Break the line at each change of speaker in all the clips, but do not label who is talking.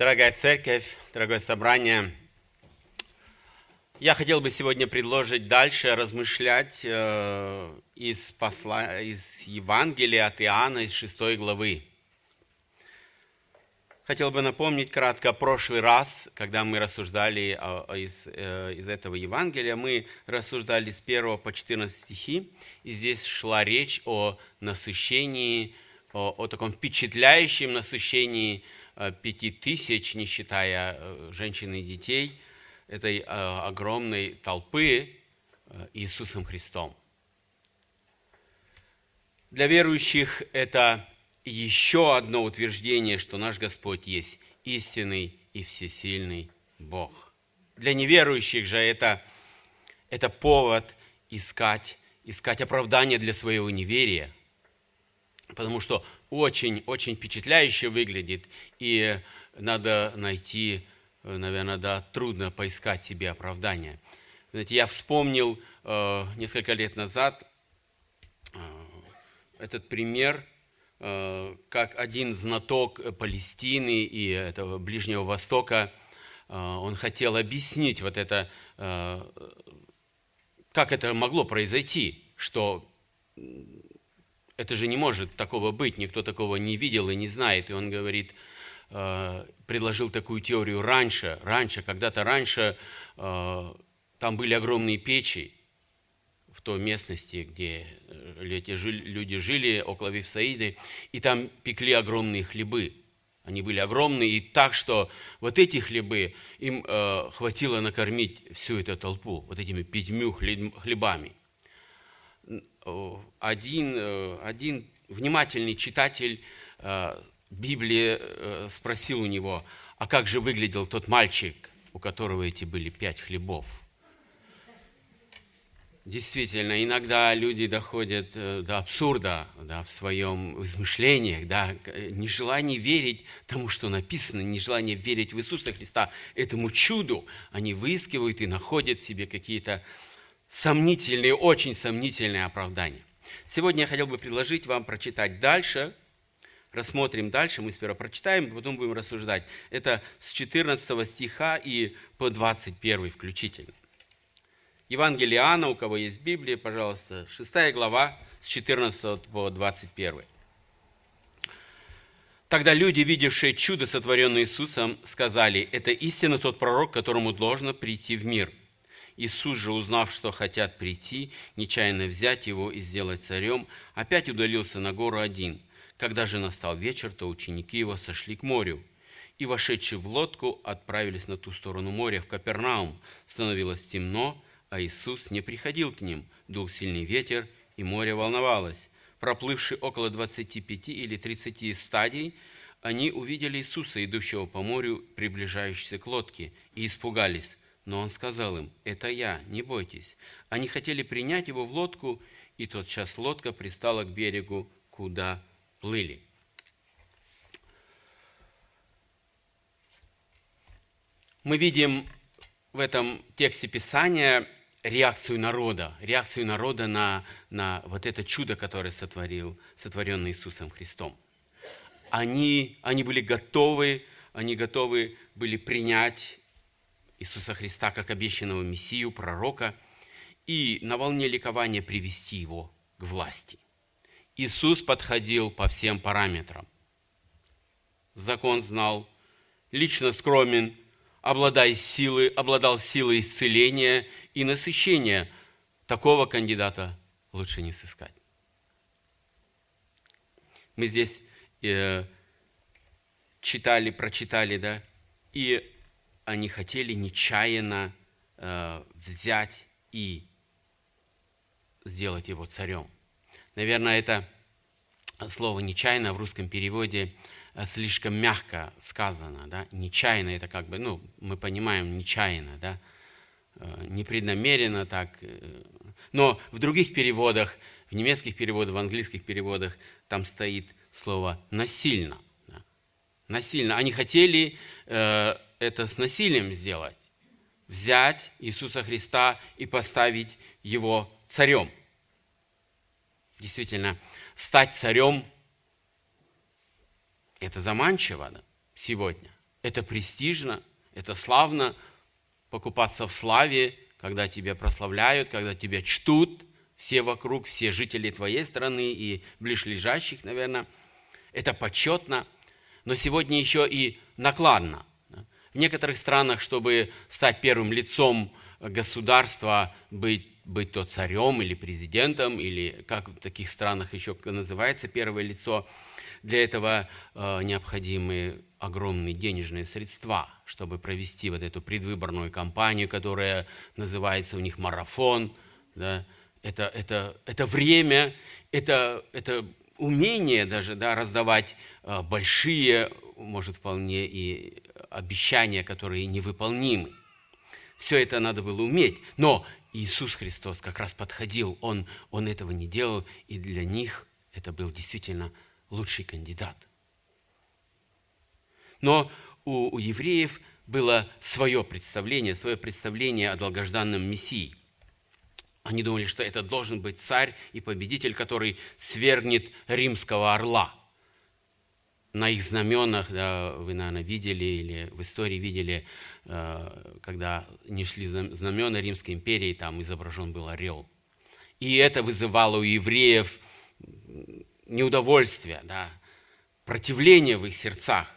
Дорогая церковь, дорогое собрание, я хотел бы сегодня предложить дальше размышлять э, из, посла, из Евангелия от Иоанна, из 6 главы. Хотел бы напомнить кратко, прошлый раз, когда мы рассуждали из, э, из этого Евангелия, мы рассуждали с 1 по 14 стихи, и здесь шла речь о насыщении, о, о таком впечатляющем насыщении э, пяти тысяч, не считая э, женщин и детей, этой огромной толпы Иисусом Христом. Для верующих это еще одно утверждение, что наш Господь есть истинный и всесильный Бог. Для неверующих же это, это повод искать, искать оправдание для своего неверия, потому что очень-очень впечатляюще выглядит, и надо найти, наверное, да, трудно поискать себе оправдание. Знаете, я вспомнил э, несколько лет назад э, этот пример – Э, как один знаток Палестины и этого Ближнего Востока, э, он хотел объяснить вот это, э, как это могло произойти, что это же не может такого быть, никто такого не видел и не знает. И он говорит, предложил такую теорию раньше, раньше, когда-то раньше там были огромные печи, в той местности, где э, эти люди жили, около Вифсаиды, и там пекли огромные хлебы. Они были огромные, и так, что вот эти хлебы им э, хватило накормить всю эту толпу, вот этими пятьмю хлебами. Один, э, один внимательный читатель э, Библии э, спросил у него, а как же выглядел тот мальчик, у которого эти были пять хлебов? Действительно, иногда люди доходят э, до абсурда да, в своем измышлениях, да, нежелание верить тому, что написано, нежелание верить в Иисуса Христа, этому чуду, они выискивают и находят себе какие-то сомнительные, очень сомнительные оправдания. Сегодня я хотел бы предложить вам прочитать дальше, рассмотрим дальше, мы сперва прочитаем, потом будем рассуждать. Это с 14 стиха и по 21 включительно. Евангелие Иоанна, у кого есть Библия, пожалуйста, 6 глава, с 14 по 21. Тогда люди, видевшие чудо, сотворенное Иисусом, сказали, это истинно тот пророк, которому должно прийти в мир. Иисус же, узнав, что хотят прийти, нечаянно взять его и сделать царем, опять удалился на гору один. Когда же настал вечер, то ученики его сошли к морю. И, вошедшие в лодку, отправились на ту сторону моря, в Капернаум. Становилось темно, а Иисус не приходил к ним. Дул сильный ветер, и море волновалось. Проплывши около 25 или 30 стадий, они увидели Иисуса, идущего по морю, приближающегося к лодке, и испугались. Но он сказал им, «Это я, не бойтесь». Они хотели принять его в лодку, и тот час лодка пристала к берегу, куда плыли. Мы видим в этом тексте Писания реакцию народа, реакцию народа на, на вот это чудо, которое сотворил, сотворенное Иисусом Христом. Они, они были готовы, они готовы были принять Иисуса Христа как обещанного Мессию, пророка, и на волне ликования привести его к власти. Иисус подходил по всем параметрам. Закон знал, лично скромен, обладая силой, обладал силой исцеления и насыщения. Такого кандидата лучше не сыскать. Мы здесь э, читали, прочитали, да, и они хотели нечаянно э, взять и сделать его царем. Наверное, это слово «нечаянно» в русском переводе – Э, слишком мягко сказано, да, нечаянно, это как бы, ну, мы понимаем, нечаянно, да, э, непреднамеренно так. Э, но в других переводах, в немецких переводах, в английских переводах, там стоит слово «насильно». Да. Насильно. Они хотели э, это с насилием сделать. Взять Иисуса Христа и поставить Его царем. Действительно, стать царем – это заманчиво сегодня. Это престижно, это славно покупаться в славе, когда тебя прославляют, когда тебя чтут все вокруг, все жители твоей страны и ближлежащих, наверное. Это почетно, но сегодня еще и накладно. В некоторых странах, чтобы стать первым лицом государства, быть, быть то царем или президентом, или как в таких странах еще называется первое лицо, для этого э, необходимы огромные денежные средства, чтобы провести вот эту предвыборную кампанию, которая называется у них марафон. Да? Это, это, это время, это, это умение даже да, раздавать э, большие, может, вполне и обещания, которые невыполнимы. Все это надо было уметь. Но Иисус Христос как раз подходил, Он, он этого не делал, и для них это был действительно лучший кандидат. Но у, у евреев было свое представление, свое представление о долгожданном Мессии. Они думали, что это должен быть царь и победитель, который свергнет римского орла. На их знаменах, да, вы, наверное, видели или в истории видели, э, когда не шли знамена Римской империи, там изображен был орел. И это вызывало у евреев неудовольствие, да, противление в их сердцах.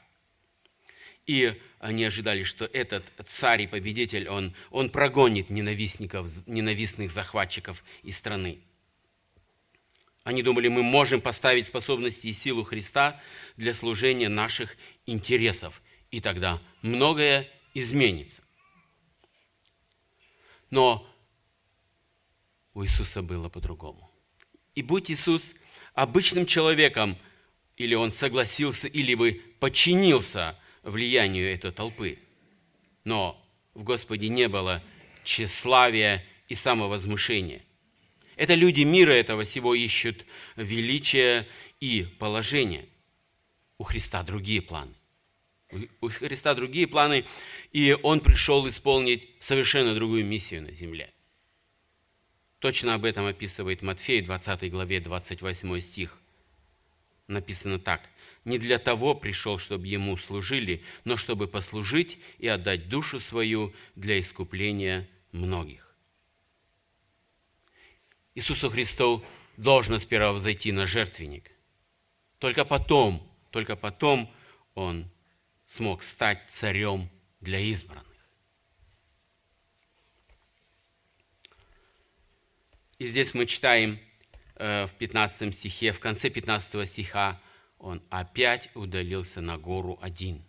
И они ожидали, что этот царь и победитель, он, он прогонит ненавистников, ненавистных захватчиков из страны. Они думали, мы можем поставить способности и силу Христа для служения наших интересов, и тогда многое изменится. Но у Иисуса было по-другому. И будь Иисус обычным человеком, или он согласился, или бы подчинился влиянию этой толпы. Но в Господе не было тщеславия и самовозмущения. Это люди мира этого всего ищут величия и положения. У Христа другие планы. У Христа другие планы, и Он пришел исполнить совершенно другую миссию на земле. Точно об этом описывает Матфей, 20 главе, 28 стих. Написано так. «Не для того пришел, чтобы ему служили, но чтобы послужить и отдать душу свою для искупления многих». Иисусу Христу должно сперва взойти на жертвенник. Только потом, только потом Он смог стать царем для избранных. И здесь мы читаем э, в 15 стихе, в конце 15 стиха, он опять удалился на гору один.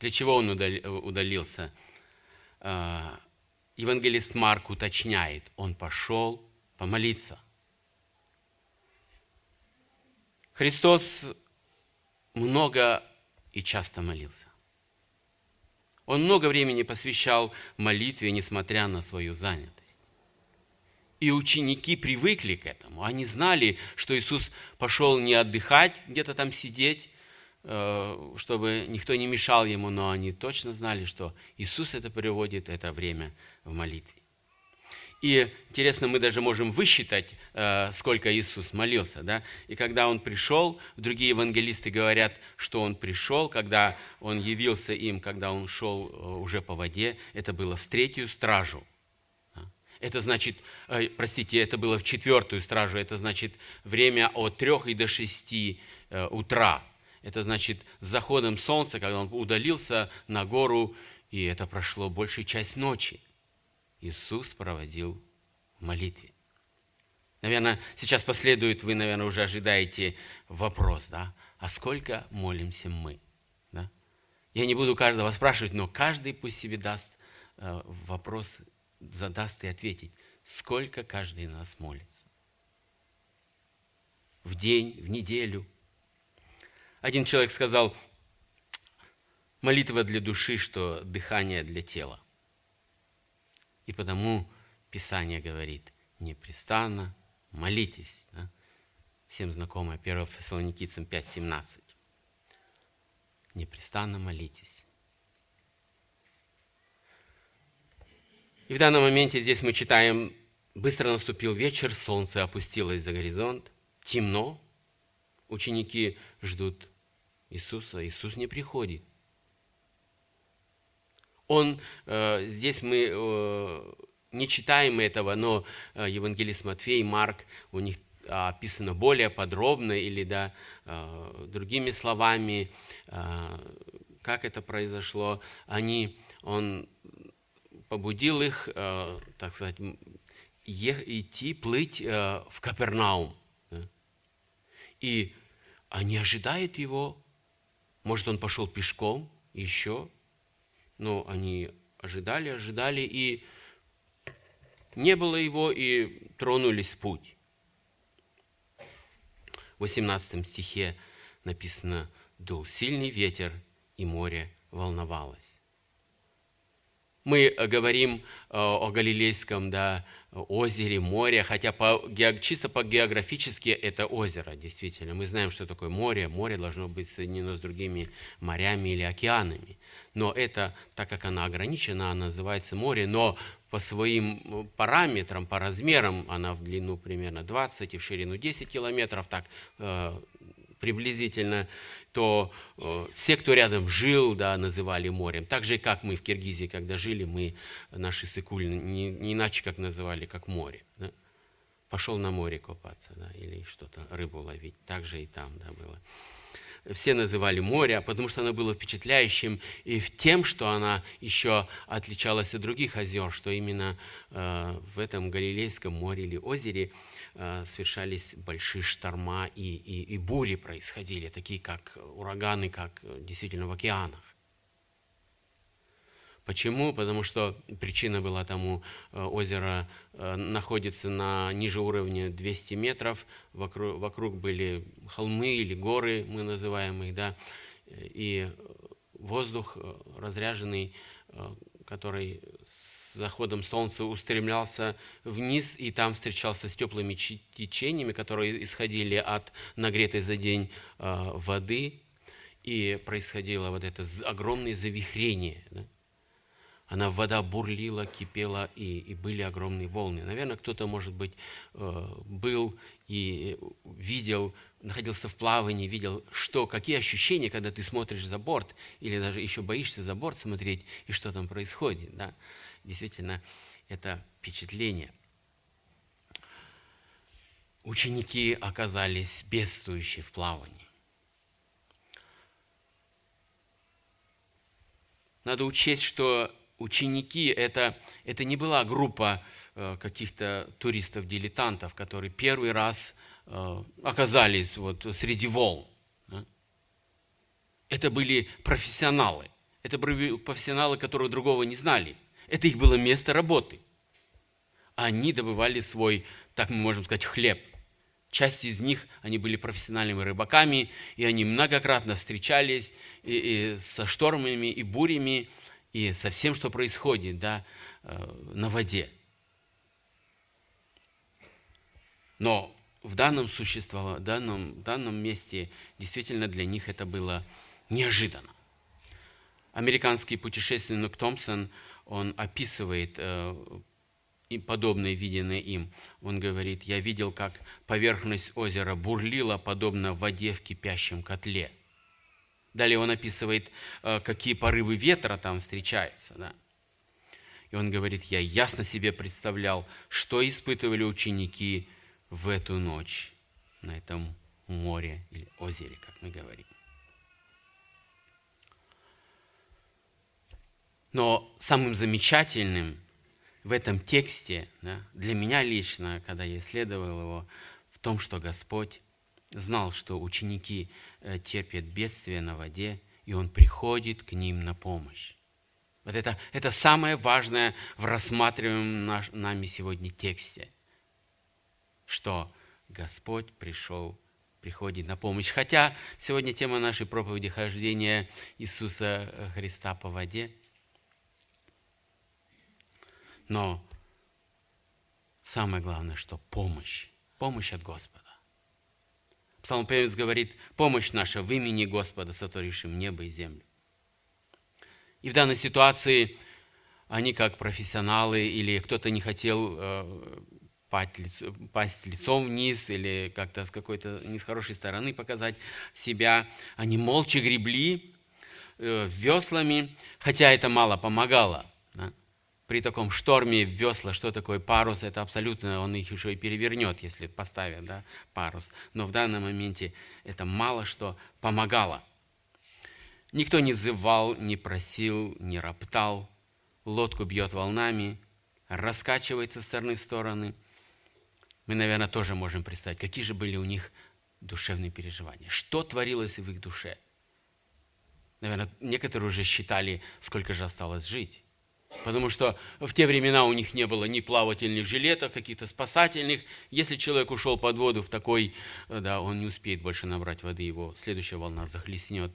Для чего он удалился? Э, евангелист Марк уточняет, он пошел помолиться. Христос много и часто молился. Он много времени посвящал молитве, несмотря на свою занятость. И ученики привыкли к этому. Они знали, что Иисус пошел не отдыхать, где-то там сидеть, э, чтобы никто не мешал ему, но они точно знали, что Иисус это приводит, это время в молитве. И интересно, мы даже можем высчитать, э, сколько Иисус молился. Да? И когда Он пришел, другие евангелисты говорят, что Он пришел, когда Он явился им, когда Он шел э, уже по воде, это было в третью стражу – это значит, э, простите, это было в четвертую стражу, это значит время от трех и до шести утра. Это значит с заходом солнца, когда он удалился на гору, и это прошло большую часть ночи. Иисус проводил в молитве. Наверное, сейчас последует, вы, наверное, уже ожидаете вопрос, да? А сколько молимся мы? Да? Я не буду каждого спрашивать, но каждый пусть себе даст э, вопрос задаст и ответить, сколько каждый из нас молится. В день, в неделю. Один человек сказал, молитва для души, что дыхание для тела. И потому Писание говорит, непрестанно молитесь. Да? Всем знакомое 1 Фессалоникийцам 5.17. Непрестанно молитесь. И в данном моменте здесь мы читаем, быстро наступил вечер, солнце опустилось за горизонт, темно, ученики ждут Иисуса, Иисус не приходит. Он, э, здесь мы э, не читаем этого, но э, Евангелист Матфей, Марк, у них описано более подробно или да, другими словами, как это произошло. Они, он побудил их, так сказать, идти, плыть в Капернаум. И они ожидают его. Может, он пошел пешком еще. Но они ожидали, ожидали, и не было его, и тронулись в путь. В 18 стихе написано «Дул сильный ветер, и море волновалось». Мы говорим э, о Галилейском да, озере, море, хотя по, чисто по географически это озеро, действительно. Мы знаем, что такое море. Море должно быть соединено с другими морями или океанами. Но это, так как она ограничена, она называется море, но по своим параметрам, по размерам, она в длину примерно 20 и в ширину 10 километров, так э, приблизительно, то э, все, кто рядом жил, да, называли морем. Так же, как мы в Киргизии, когда жили, мы наши сыкуль не, не иначе как называли, как море. Да? Пошел на море купаться, да, или что-то, рыбу ловить. Так же и там да, было все называли море, потому что оно было впечатляющим и в тем, что она еще отличалась от других озер, что именно э, в этом Галилейском море или озере Э, совершались большие шторма и, и, и бури происходили, такие как ураганы, как э, действительно в океанах. Почему? Потому что причина была тому, э, озеро находится на ниже уровня 200 метров, вокруг, вокруг были холмы или горы, мы называем их, да, и воздух разряженный, который заходом солнца устремлялся вниз и там встречался с теплыми течениями, которые исходили от нагретой за день а, воды, и происходило вот это огромное завихрение. Да? Она вода бурлила, кипела, и, и были огромные волны. Наверное, кто-то, может быть, э, был и видел, находился в плавании, видел, что, какие ощущения, когда ты смотришь за борт, или даже еще боишься за борт смотреть, и что там происходит. Да? Действительно это впечатление. Ученики оказались бедствующие в плавании. Надо учесть, что ученики это, это не была группа э, каких-то туристов-дилетантов, которые первый раз э, оказались вот среди волн. Это были профессионалы. Это были профессионалы, которые другого не знали. Это их было место работы. Они добывали свой, так мы можем сказать, хлеб. Часть из них, они были профессиональными рыбаками, и они многократно встречались и, и со штормами, и бурями, и со всем, что происходит да, э, на воде. Но в данном существовании, в данном, в данном месте действительно для них это было неожиданно. Американский путешественник Томпсон, он описывает э, подобное виденное им. Он говорит, я видел, как поверхность озера бурлила, подобно воде в кипящем котле. Далее он описывает, э, какие порывы ветра там встречаются. Да? И он говорит, я ясно себе представлял, что испытывали ученики в эту ночь на этом море или озере, как мы говорим. Но самым замечательным в этом тексте, да, для меня лично, когда я исследовал его, в том, что Господь знал, что ученики э, терпят бедствие на воде, и Он приходит к ним на помощь. Вот это, это самое важное в рассматриваемом наш, нами сегодня тексте, что Господь пришел, приходит на помощь. Хотя сегодня тема нашей проповеди – хождение Иисуса Христа по воде – но самое главное, что помощь. Помощь от Господа. Псалмопевец говорит, помощь наша в имени Господа, сотворившим небо и землю. И в данной ситуации они как профессионалы или кто-то не хотел э, пасть лицом вниз или как-то с какой-то не с хорошей стороны показать себя, они молча гребли, э, веслами, хотя это мало помогало. При таком шторме весла, что такое парус, это абсолютно, он их еще и перевернет, если поставят да, парус. Но в данном моменте это мало что помогало. Никто не взывал, не просил, не роптал. Лодку бьет волнами, раскачивается с стороны в стороны. Мы, наверное, тоже можем представить, какие же были у них душевные переживания. Что творилось в их душе? Наверное, некоторые уже считали, сколько же осталось жить. Потому что в те времена у них не было ни плавательных жилетов, каких-то спасательных. Если человек ушел под воду в такой, да, он не успеет больше набрать воды, его следующая волна захлестнет,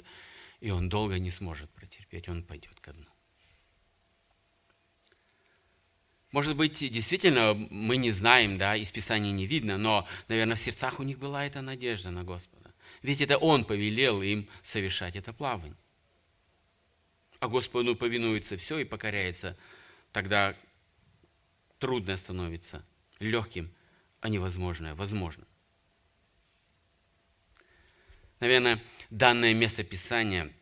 и он долго не сможет протерпеть, он пойдет ко дну. Может быть, действительно, мы не знаем, да, из Писания не видно, но, наверное, в сердцах у них была эта надежда на Господа. Ведь это Он повелел им совершать это плавание. А Господу повинуется все и покоряется, тогда трудное становится легким, а невозможное возможно. Наверное, данное место Писания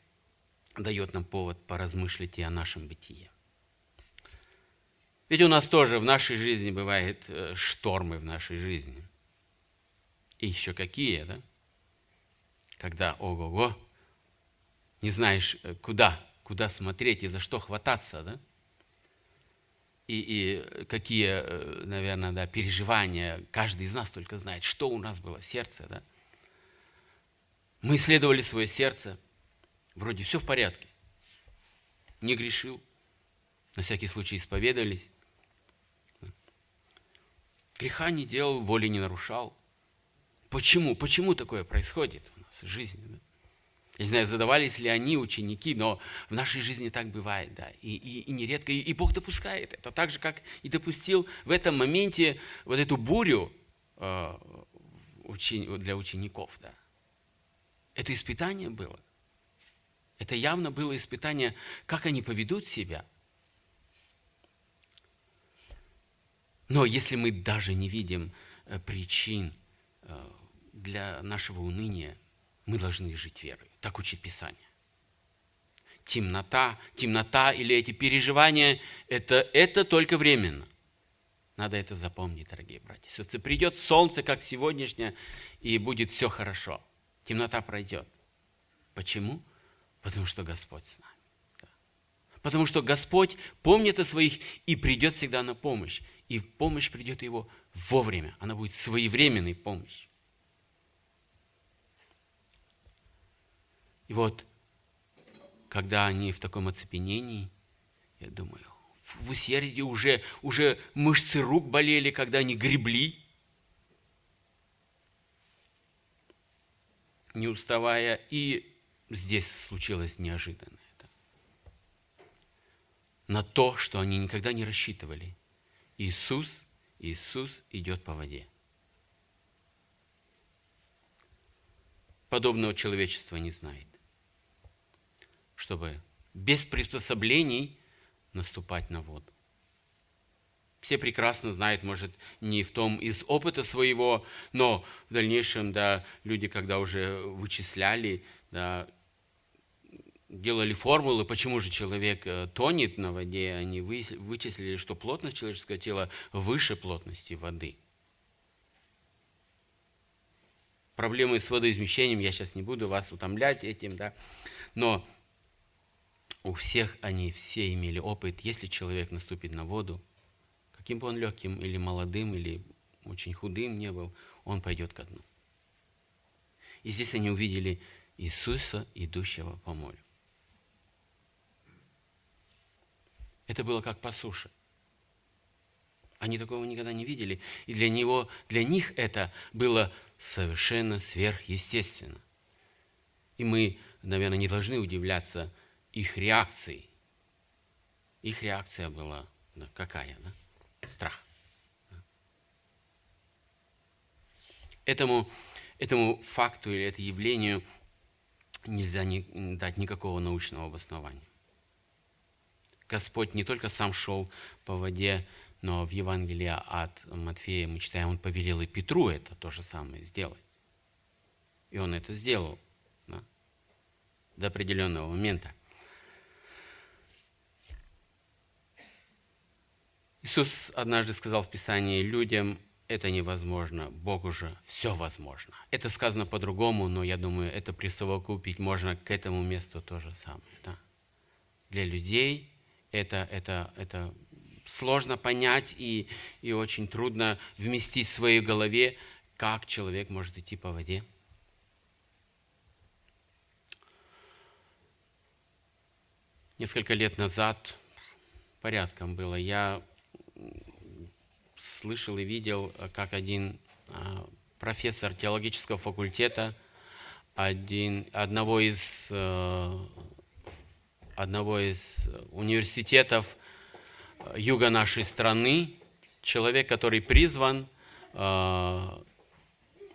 дает нам повод поразмышлять и о нашем бытии. Ведь у нас тоже в нашей жизни бывают э, штормы в нашей жизни. И еще какие, да? Когда, ого-го, не знаешь, э, куда, куда смотреть и за что хвататься, да? И, и какие, э, наверное, да, переживания каждый из нас только знает, что у нас было в сердце, да? Мы исследовали свое сердце, вроде все в порядке, не грешил, на всякий случай исповедовались, Греха не делал, воли не нарушал. Почему? Почему такое происходит у нас в жизни? Да? Я не знаю, задавались ли они, ученики, но в нашей жизни так бывает, да, и, и, и нередко, и, и Бог допускает это, так же, как и допустил в этом моменте вот эту бурю э, учени, для учеников, да. Это испытание было. Это явно было испытание, как они поведут себя – Но если мы даже не видим э, причин э, для нашего уныния, мы должны жить верой. Так учит Писание. Темнота, темнота или эти переживания это, это только временно. Надо это запомнить, дорогие братья. Сестры. Придет солнце, как сегодняшнее, и будет все хорошо. Темнота пройдет. Почему? Потому что Господь с нами. Потому что Господь помнит о своих и придет всегда на помощь и помощь придет его вовремя. Она будет своевременной помощью. И вот, когда они в таком оцепенении, я думаю, в усердии уже, уже мышцы рук болели, когда они гребли, не уставая, и здесь случилось неожиданное. На то, что они никогда не рассчитывали. Иисус, Иисус идет по воде. Подобного человечества не знает. Чтобы без приспособлений наступать на воду. Все прекрасно знают, может, не в том из опыта своего, но в дальнейшем, да, люди, когда уже вычисляли, да, делали формулы, почему же человек э, тонет на воде, они вычислили, что плотность человеческого тела выше плотности воды. Проблемы с водоизмещением, я сейчас не буду вас утомлять этим, да, но у всех они все имели опыт, если человек наступит на воду, каким бы он легким или молодым, или очень худым не был, он пойдет ко дну. И здесь они увидели Иисуса, идущего по морю. Это было как по суше. Они такого никогда не видели. И для, него, для них это было совершенно сверхъестественно. И мы, наверное, не должны удивляться их реакцией. Их реакция была да, какая? Да? Страх. Этому, этому факту или этому явлению нельзя не, дать никакого научного обоснования. Господь не только сам шел по воде, но в Евангелии от Матфея мы читаем, он повелел и Петру это то же самое сделать. И он это сделал да, до определенного момента. Иисус однажды сказал в Писании, людям это невозможно, Богу же все возможно. Это сказано по-другому, но я думаю, это присовокупить можно к этому месту то же самое. Да? Для людей это, это, это сложно понять и, и очень трудно вместить в своей голове, как человек может идти по воде. Несколько лет назад, порядком было, я слышал и видел, как один а, профессор теологического факультета один, одного, из, э, одного из университетов юга нашей страны, человек, который призван э,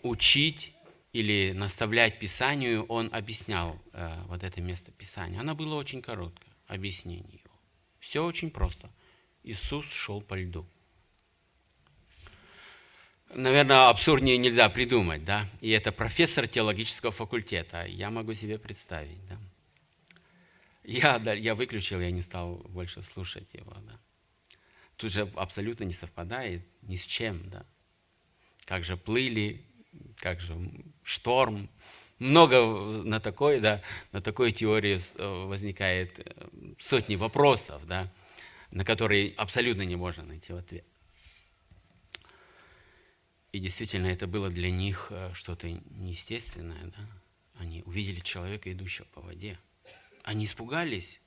учить или наставлять Писанию, он объяснял э, вот это место Писания. Оно было очень короткое, объяснение его. Все очень просто. Иисус шел по льду. Наверное, абсурднее нельзя придумать, да? И это профессор теологического факультета. Я могу себе представить, да? Я, да, я выключил, я не стал больше слушать его, да? тут же абсолютно не совпадает ни с чем, да. Как же плыли, как же шторм. Много на такой, да, на такой теории э, возникает э, сотни вопросов, да, на которые абсолютно не можно найти ответ. И действительно, это было для них э, что-то неестественное, да. Они увидели человека, идущего по воде. Они испугались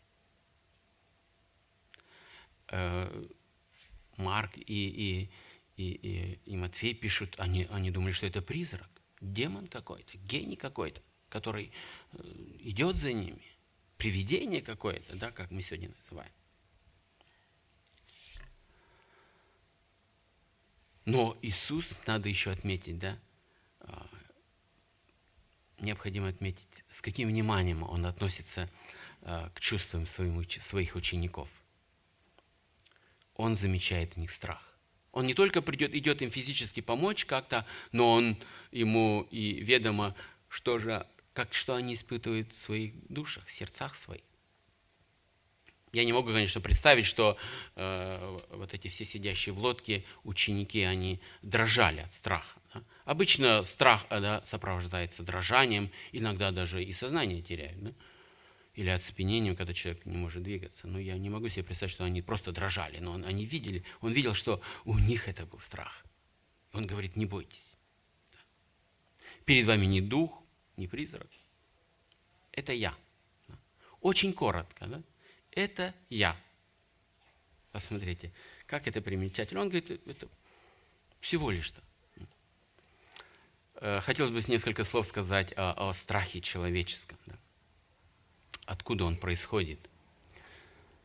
Марк и, и, и, и, и Матфей пишут, они, они думали, что это призрак, демон какой-то, гений какой-то, который э, идет за ними, привидение какое-то, да, как мы сегодня называем. Но Иисус, надо еще отметить, да, а, необходимо отметить, с каким вниманием Он относится а, к чувствам своих учеников – он замечает в них страх. Он не только придет, идет им физически помочь как-то, но он ему и ведомо, что же, как, что они испытывают в своих душах, в сердцах своих. Я не могу, конечно, представить, что э, вот эти все сидящие в лодке ученики, они дрожали от страха. Да? Обычно страх да, сопровождается дрожанием, иногда даже и сознание теряют. Да? или оцепенением, когда человек не может двигаться. Но я не могу себе представить, что они просто дрожали, но они видели, он видел, что у них это был страх. Он говорит, не бойтесь. Перед вами не дух, не призрак. Это я. Очень коротко. Да? Это я. Посмотрите, как это примечательно. Он говорит, это всего лишь-то. Э, хотелось бы несколько слов сказать о, о страхе человеческом. Да? откуда он происходит.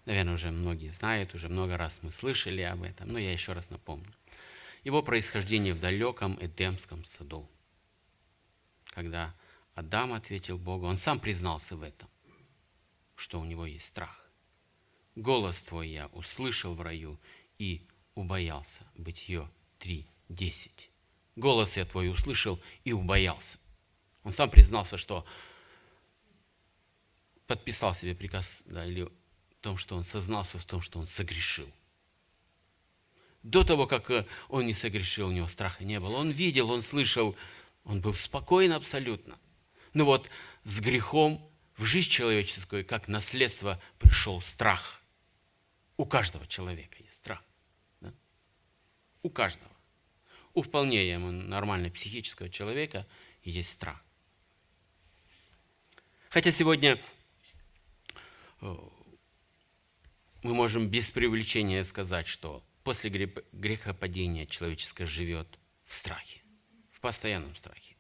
Наверное, уже многие знают, уже много раз мы слышали об этом, но я еще раз напомню. Его происхождение в далеком Эдемском саду. Когда Адам ответил Богу, он сам признался в этом, что у него есть страх. «Голос твой я услышал в раю и убоялся». Бытие 3.10. «Голос я твой услышал и убоялся». Он сам признался, что подписал себе приказ, да, или в том, что он сознался в том, что он согрешил. До того, как э, он не согрешил, у него страха не было. Он видел, он слышал, он был спокоен абсолютно. Но вот с грехом в жизнь человеческую, как наследство, пришел страх. У каждого человека есть страх. Да? У каждого. У вполне ему нормально психического человека есть страх. Хотя сегодня мы можем без привлечения сказать, что после грехопадения человеческое живет в страхе, в постоянном страхе.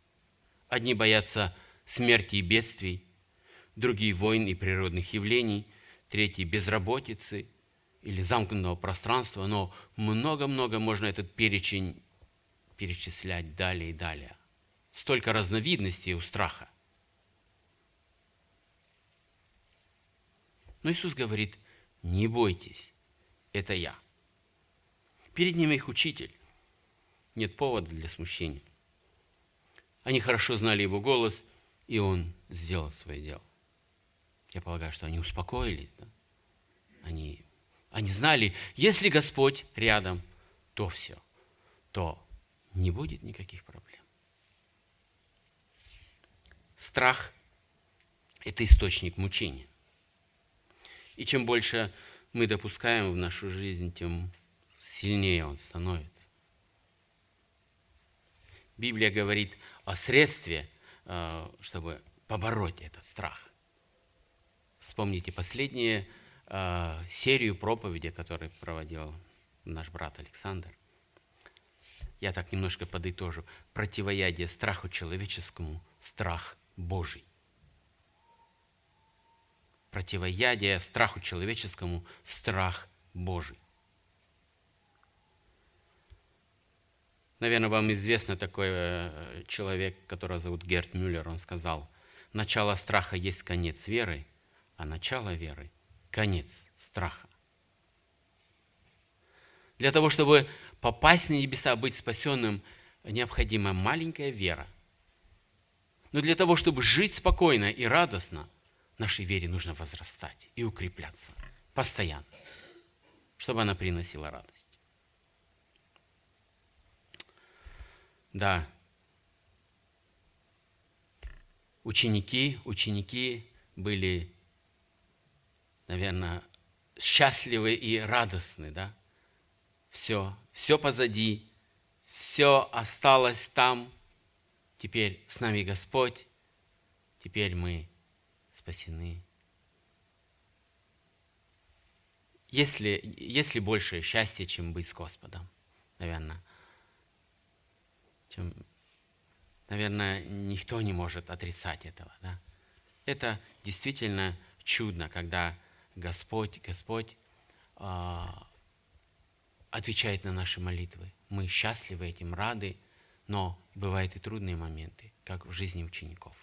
Одни боятся смерти и бедствий, другие войн и природных явлений, третьи безработицы или замкнутого пространства, но много-много можно этот перечень перечислять далее и далее. Столько разновидностей у страха. Но Иисус говорит, не бойтесь, это я. Перед ними их учитель. Нет повода для смущения. Они хорошо знали его голос, и он сделал свое дело. Я полагаю, что они успокоились, да? они Они знали, если Господь рядом, то все, то не будет никаких проблем. Страх – это источник мучения. И чем больше мы допускаем в нашу жизнь, тем сильнее он становится. Библия говорит о средстве, э, чтобы побороть этот страх. Вспомните последнюю э, серию проповеди, которую проводил наш брат Александр. Я так немножко подытожу. Противоядие страху человеческому – страх Божий. Противоядие страху человеческому – страх Божий. Наверное, вам известно такой э, человек, которого зовут Герт Мюллер. Он сказал, начало страха есть конец веры, а начало веры – конец страха. Для того, чтобы попасть на небеса, быть спасенным, необходима маленькая вера. Но для того, чтобы жить спокойно и радостно, нашей вере нужно возрастать и укрепляться постоянно, чтобы она приносила радость. Да. Ученики, ученики были, наверное, счастливы и радостны, да? Все, все позади, все осталось там. Теперь с нами Господь, теперь мы спасены. Если, если большее счастье, чем быть с Господом, наверное, чем, наверное, никто не может отрицать этого. Да? Это действительно чудно, когда Господь, Господь а, отвечает на наши молитвы. Мы счастливы этим, рады, но бывают и трудные моменты, как в жизни учеников.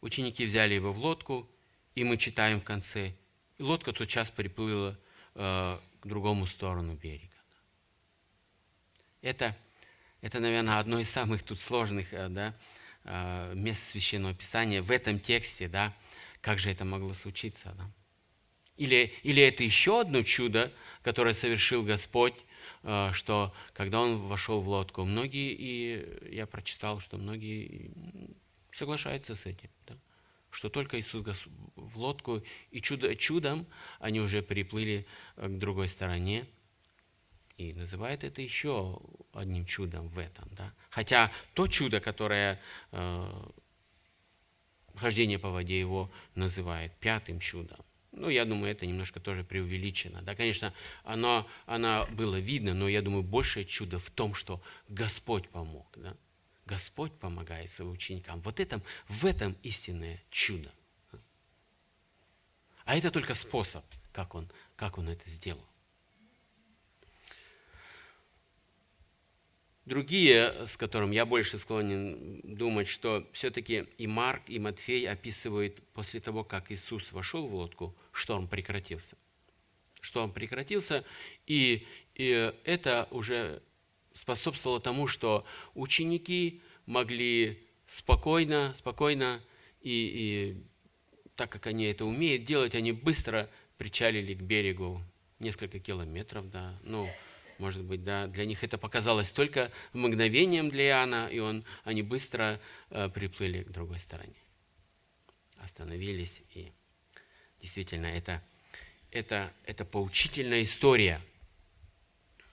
Ученики взяли его в лодку, и мы читаем в конце, и лодка тот час приплыла э, к другому сторону берега. Это, это, наверное, одно из самых тут сложных э, да, мест Священного Писания в этом тексте. Да, как же это могло случиться? Да? Или, или это еще одно чудо, которое совершил Господь, э, что когда Он вошел в лодку, многие, и я прочитал, что многие соглашаются с этим. Да? что только Иисус в лодку, и чудо, чудом они уже переплыли э, к другой стороне. И называют это еще одним чудом в этом. Да? Хотя то чудо, которое э, хождение по воде его называет пятым чудом. Ну, я думаю, это немножко тоже преувеличено. Да, конечно, оно, оно было видно, но я думаю, большее чудо в том, что Господь помог. Да? Господь помогает своим ученикам. Вот этом, в этом истинное чудо. А это только способ, как он, как он это сделал. Другие, с которым я больше склонен думать, что все-таки и Марк, и Матфей описывают после того, как Иисус вошел в лодку, шторм прекратился. Шторм прекратился, и, и это уже способствовало тому, что ученики могли спокойно, спокойно и, и так как они это умеют делать, они быстро причалили к берегу несколько километров, да, ну, может быть, да, для них это показалось только мгновением для Иоанна, и он, они быстро э, приплыли к другой стороне. Остановились, и действительно, это, это, это поучительная история,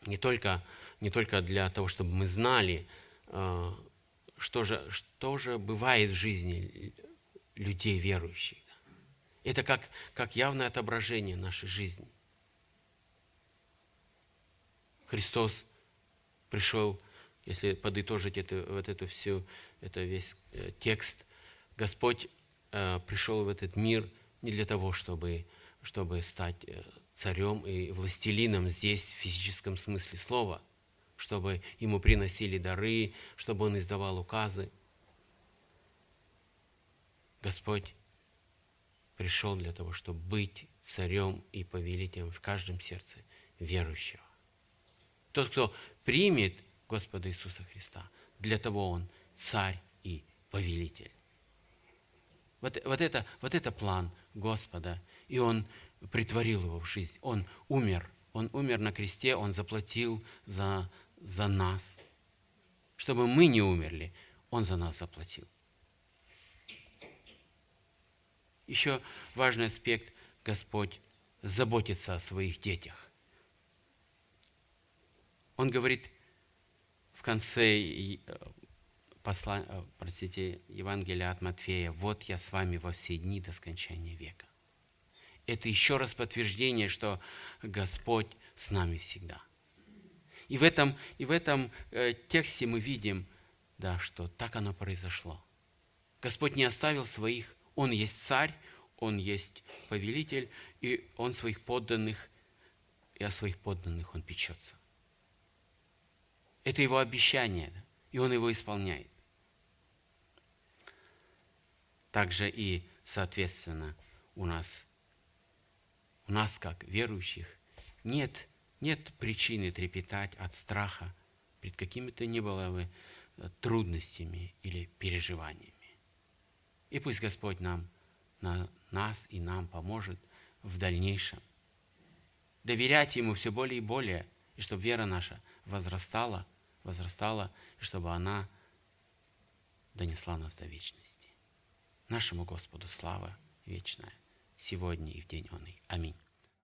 не только не только для того, чтобы мы знали, а, что же, что же бывает в жизни людей верующих. Это как, как явное отображение нашей жизни. Христос пришел, если подытожить это, вот эту всю, это весь э, текст, Господь э, пришел в этот мир не для того, чтобы, чтобы стать э, царем и властелином здесь в физическом смысле слова – чтобы ему приносили дары, чтобы он издавал указы. Господь пришел для того, чтобы быть царем и повелителем в каждом сердце верующего. Тот, кто примет Господа Иисуса Христа, для того он царь и повелитель. Вот, вот, это, вот это план Господа. И Он притворил его в жизнь. Он умер. Он умер на кресте, Он заплатил за, за нас. Чтобы мы не умерли, Он за нас заплатил. Еще важный аспект – Господь заботится о своих детях. Он говорит в конце посла, э, простите, Евангелия от Матфея, «Вот я с вами во все дни до скончания века». Это еще раз подтверждение, что Господь с нами всегда. И в этом, и в этом э, тексте мы видим, да, что так оно произошло. Господь не оставил своих, Он есть царь, Он есть повелитель, и Он своих подданных, и о своих подданных Он печется. Это Его обещание, и Он его исполняет также и, соответственно, у нас, у нас как верующих, нет, нет причины трепетать от страха пред какими-то не было бы э, трудностями или переживаниями. И пусть Господь нам, на нас и нам поможет в дальнейшем доверять Ему все более и более, и чтобы вера наша возрастала, возрастала, и чтобы она донесла нас до вечности. Нашему Господу слава вечная, сегодня и в день Он. Аминь.